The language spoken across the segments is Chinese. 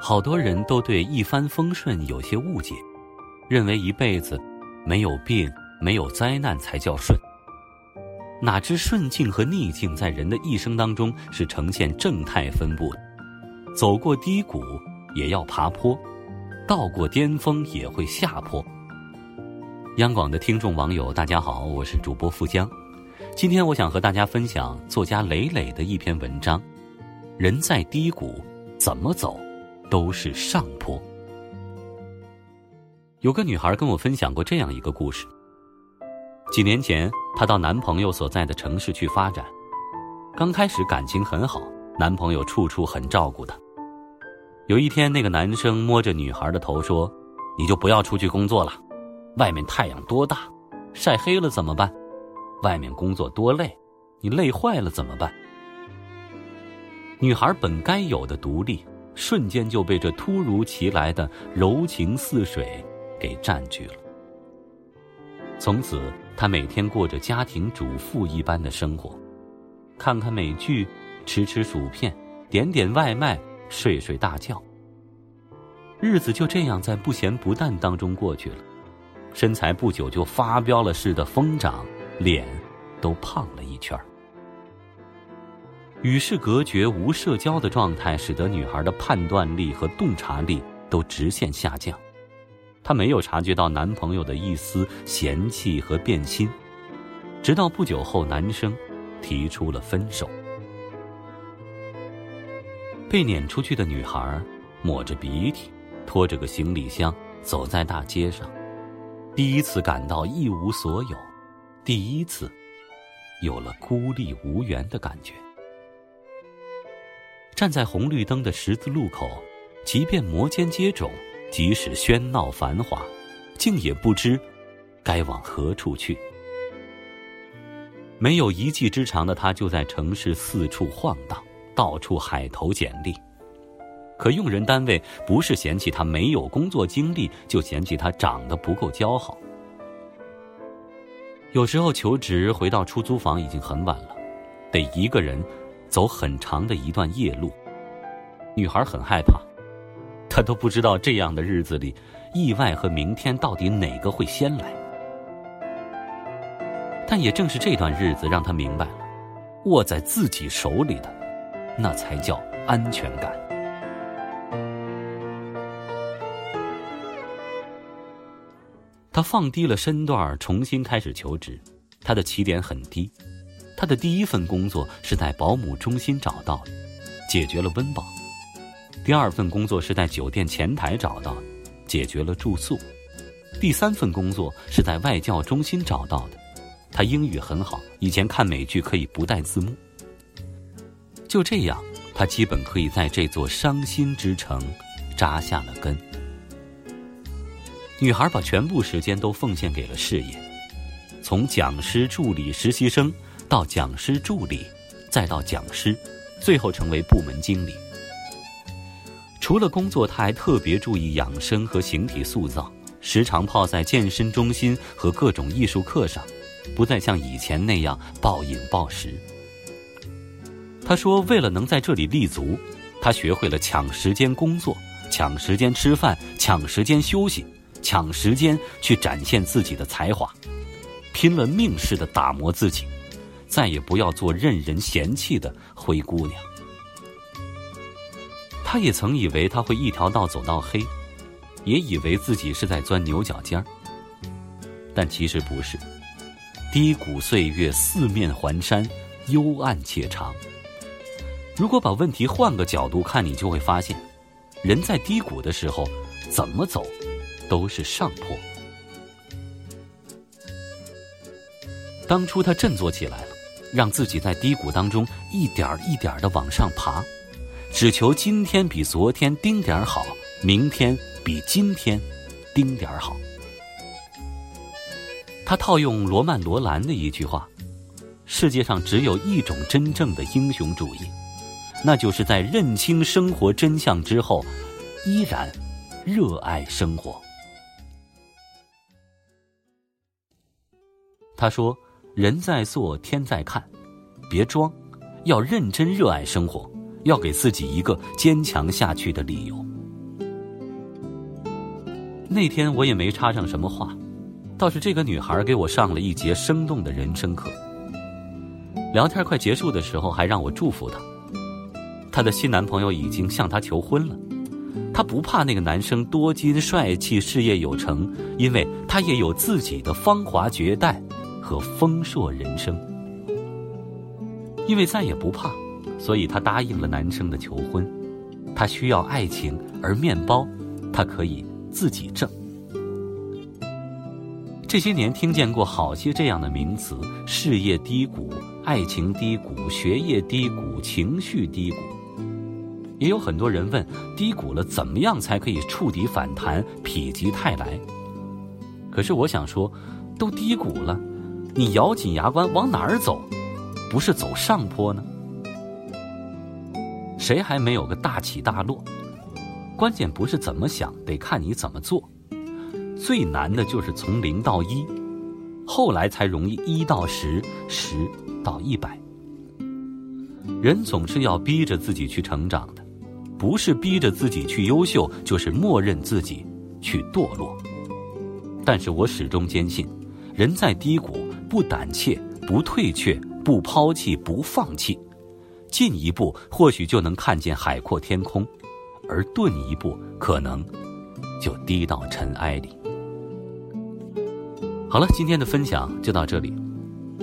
好多人都对一帆风顺有些误解，认为一辈子没有病、没有灾难才叫顺。哪知顺境和逆境在人的一生当中是呈现正态分布的，走过低谷也要爬坡，到过巅峰也会下坡。央广的听众网友，大家好，我是主播富江，今天我想和大家分享作家磊磊的一篇文章：人在低谷，怎么走？都是上坡。有个女孩跟我分享过这样一个故事。几年前，她到男朋友所在的城市去发展，刚开始感情很好，男朋友处处很照顾她。有一天，那个男生摸着女孩的头说：“你就不要出去工作了，外面太阳多大，晒黑了怎么办？外面工作多累，你累坏了怎么办？”女孩本该有的独立。瞬间就被这突如其来的柔情似水给占据了。从此，她每天过着家庭主妇一般的生活，看看美剧，吃吃薯片，点点外卖，睡睡大觉。日子就这样在不咸不淡当中过去了，身材不久就发飙了似的疯长，脸都胖了一圈。与世隔绝、无社交的状态，使得女孩的判断力和洞察力都直线下降。她没有察觉到男朋友的一丝嫌弃和变心，直到不久后，男生提出了分手。被撵出去的女孩抹着鼻涕，拖着个行李箱走在大街上，第一次感到一无所有，第一次有了孤立无援的感觉。站在红绿灯的十字路口，即便摩肩接踵，即使喧闹繁华，竟也不知该往何处去。没有一技之长的他，就在城市四处晃荡，到处海投简历。可用人单位不是嫌弃他没有工作经历，就嫌弃他长得不够姣好。有时候求职回到出租房已经很晚了，得一个人。走很长的一段夜路，女孩很害怕，她都不知道这样的日子里，意外和明天到底哪个会先来。但也正是这段日子，让她明白了，握在自己手里的，那才叫安全感。他放低了身段，重新开始求职，他的起点很低。他的第一份工作是在保姆中心找到的，解决了温饱；第二份工作是在酒店前台找到的，解决了住宿；第三份工作是在外教中心找到的，他英语很好，以前看美剧可以不带字幕。就这样，他基本可以在这座伤心之城扎下了根。女孩把全部时间都奉献给了事业，从讲师、助理、实习生。到讲师助理，再到讲师，最后成为部门经理。除了工作，她还特别注意养生和形体塑造，时常泡在健身中心和各种艺术课上，不再像以前那样暴饮暴食。她说：“为了能在这里立足，她学会了抢时间工作，抢时间吃饭，抢时间休息，抢时间去展现自己的才华，拼了命似的打磨自己。”再也不要做任人嫌弃的灰姑娘。他也曾以为他会一条道走到黑，也以为自己是在钻牛角尖儿。但其实不是，低谷岁月四面环山，幽暗且长。如果把问题换个角度看，你就会发现，人在低谷的时候，怎么走，都是上坡。当初他振作起来了。让自己在低谷当中一点一点的往上爬，只求今天比昨天丁点好，明天比今天丁点好。他套用罗曼·罗兰的一句话：“世界上只有一种真正的英雄主义，那就是在认清生活真相之后，依然热爱生活。”他说。人在做，天在看，别装，要认真热爱生活，要给自己一个坚强下去的理由。那天我也没插上什么话，倒是这个女孩给我上了一节生动的人生课。聊天快结束的时候，还让我祝福她。她的新男朋友已经向她求婚了，她不怕那个男生多金帅气、事业有成，因为她也有自己的芳华绝代。和丰硕人生，因为再也不怕，所以他答应了男生的求婚。他需要爱情，而面包，他可以自己挣。这些年听见过好些这样的名词：事业低谷、爱情低谷、学业低谷、情绪低谷。也有很多人问：低谷了怎么样才可以触底反弹、否极泰来？可是我想说，都低谷了。你咬紧牙关往哪儿走，不是走上坡呢？谁还没有个大起大落？关键不是怎么想，得看你怎么做。最难的就是从零到一，后来才容易一到十，十到一百。人总是要逼着自己去成长的，不是逼着自己去优秀，就是默认自己去堕落。但是我始终坚信，人在低谷。不胆怯，不退却，不抛弃，不放弃，进一步或许就能看见海阔天空，而顿一步可能就低到尘埃里。好了，今天的分享就到这里。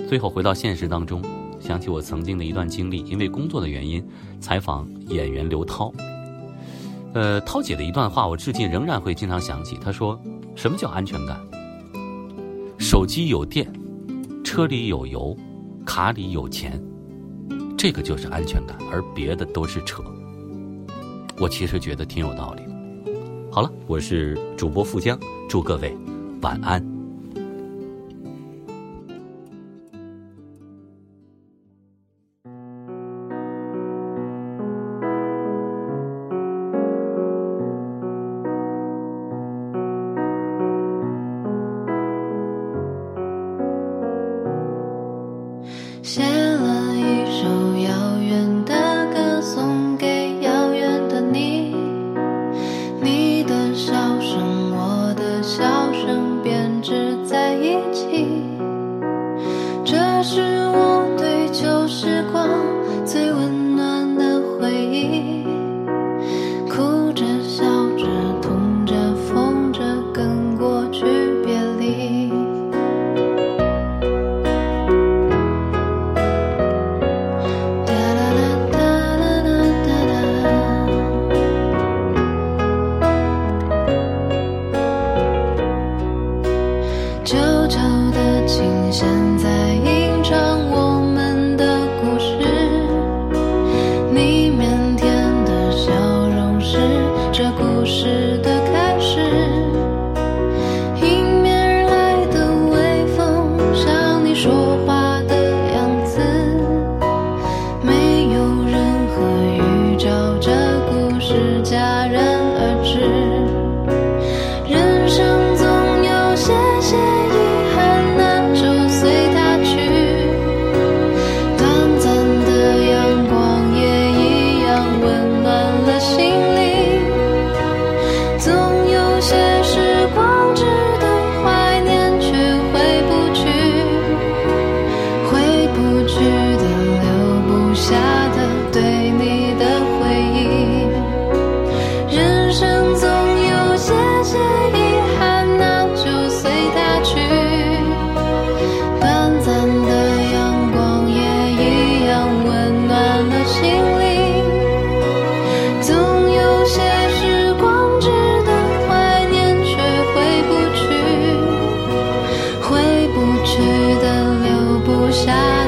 最后回到现实当中，想起我曾经的一段经历，因为工作的原因采访演员刘涛。呃，涛姐的一段话，我至今仍然会经常想起。她说：“什么叫安全感？手机有电。”车里有油，卡里有钱，这个就是安全感，而别的都是扯。我其实觉得挺有道理。好了，我是主播富江，祝各位晚安。deixar.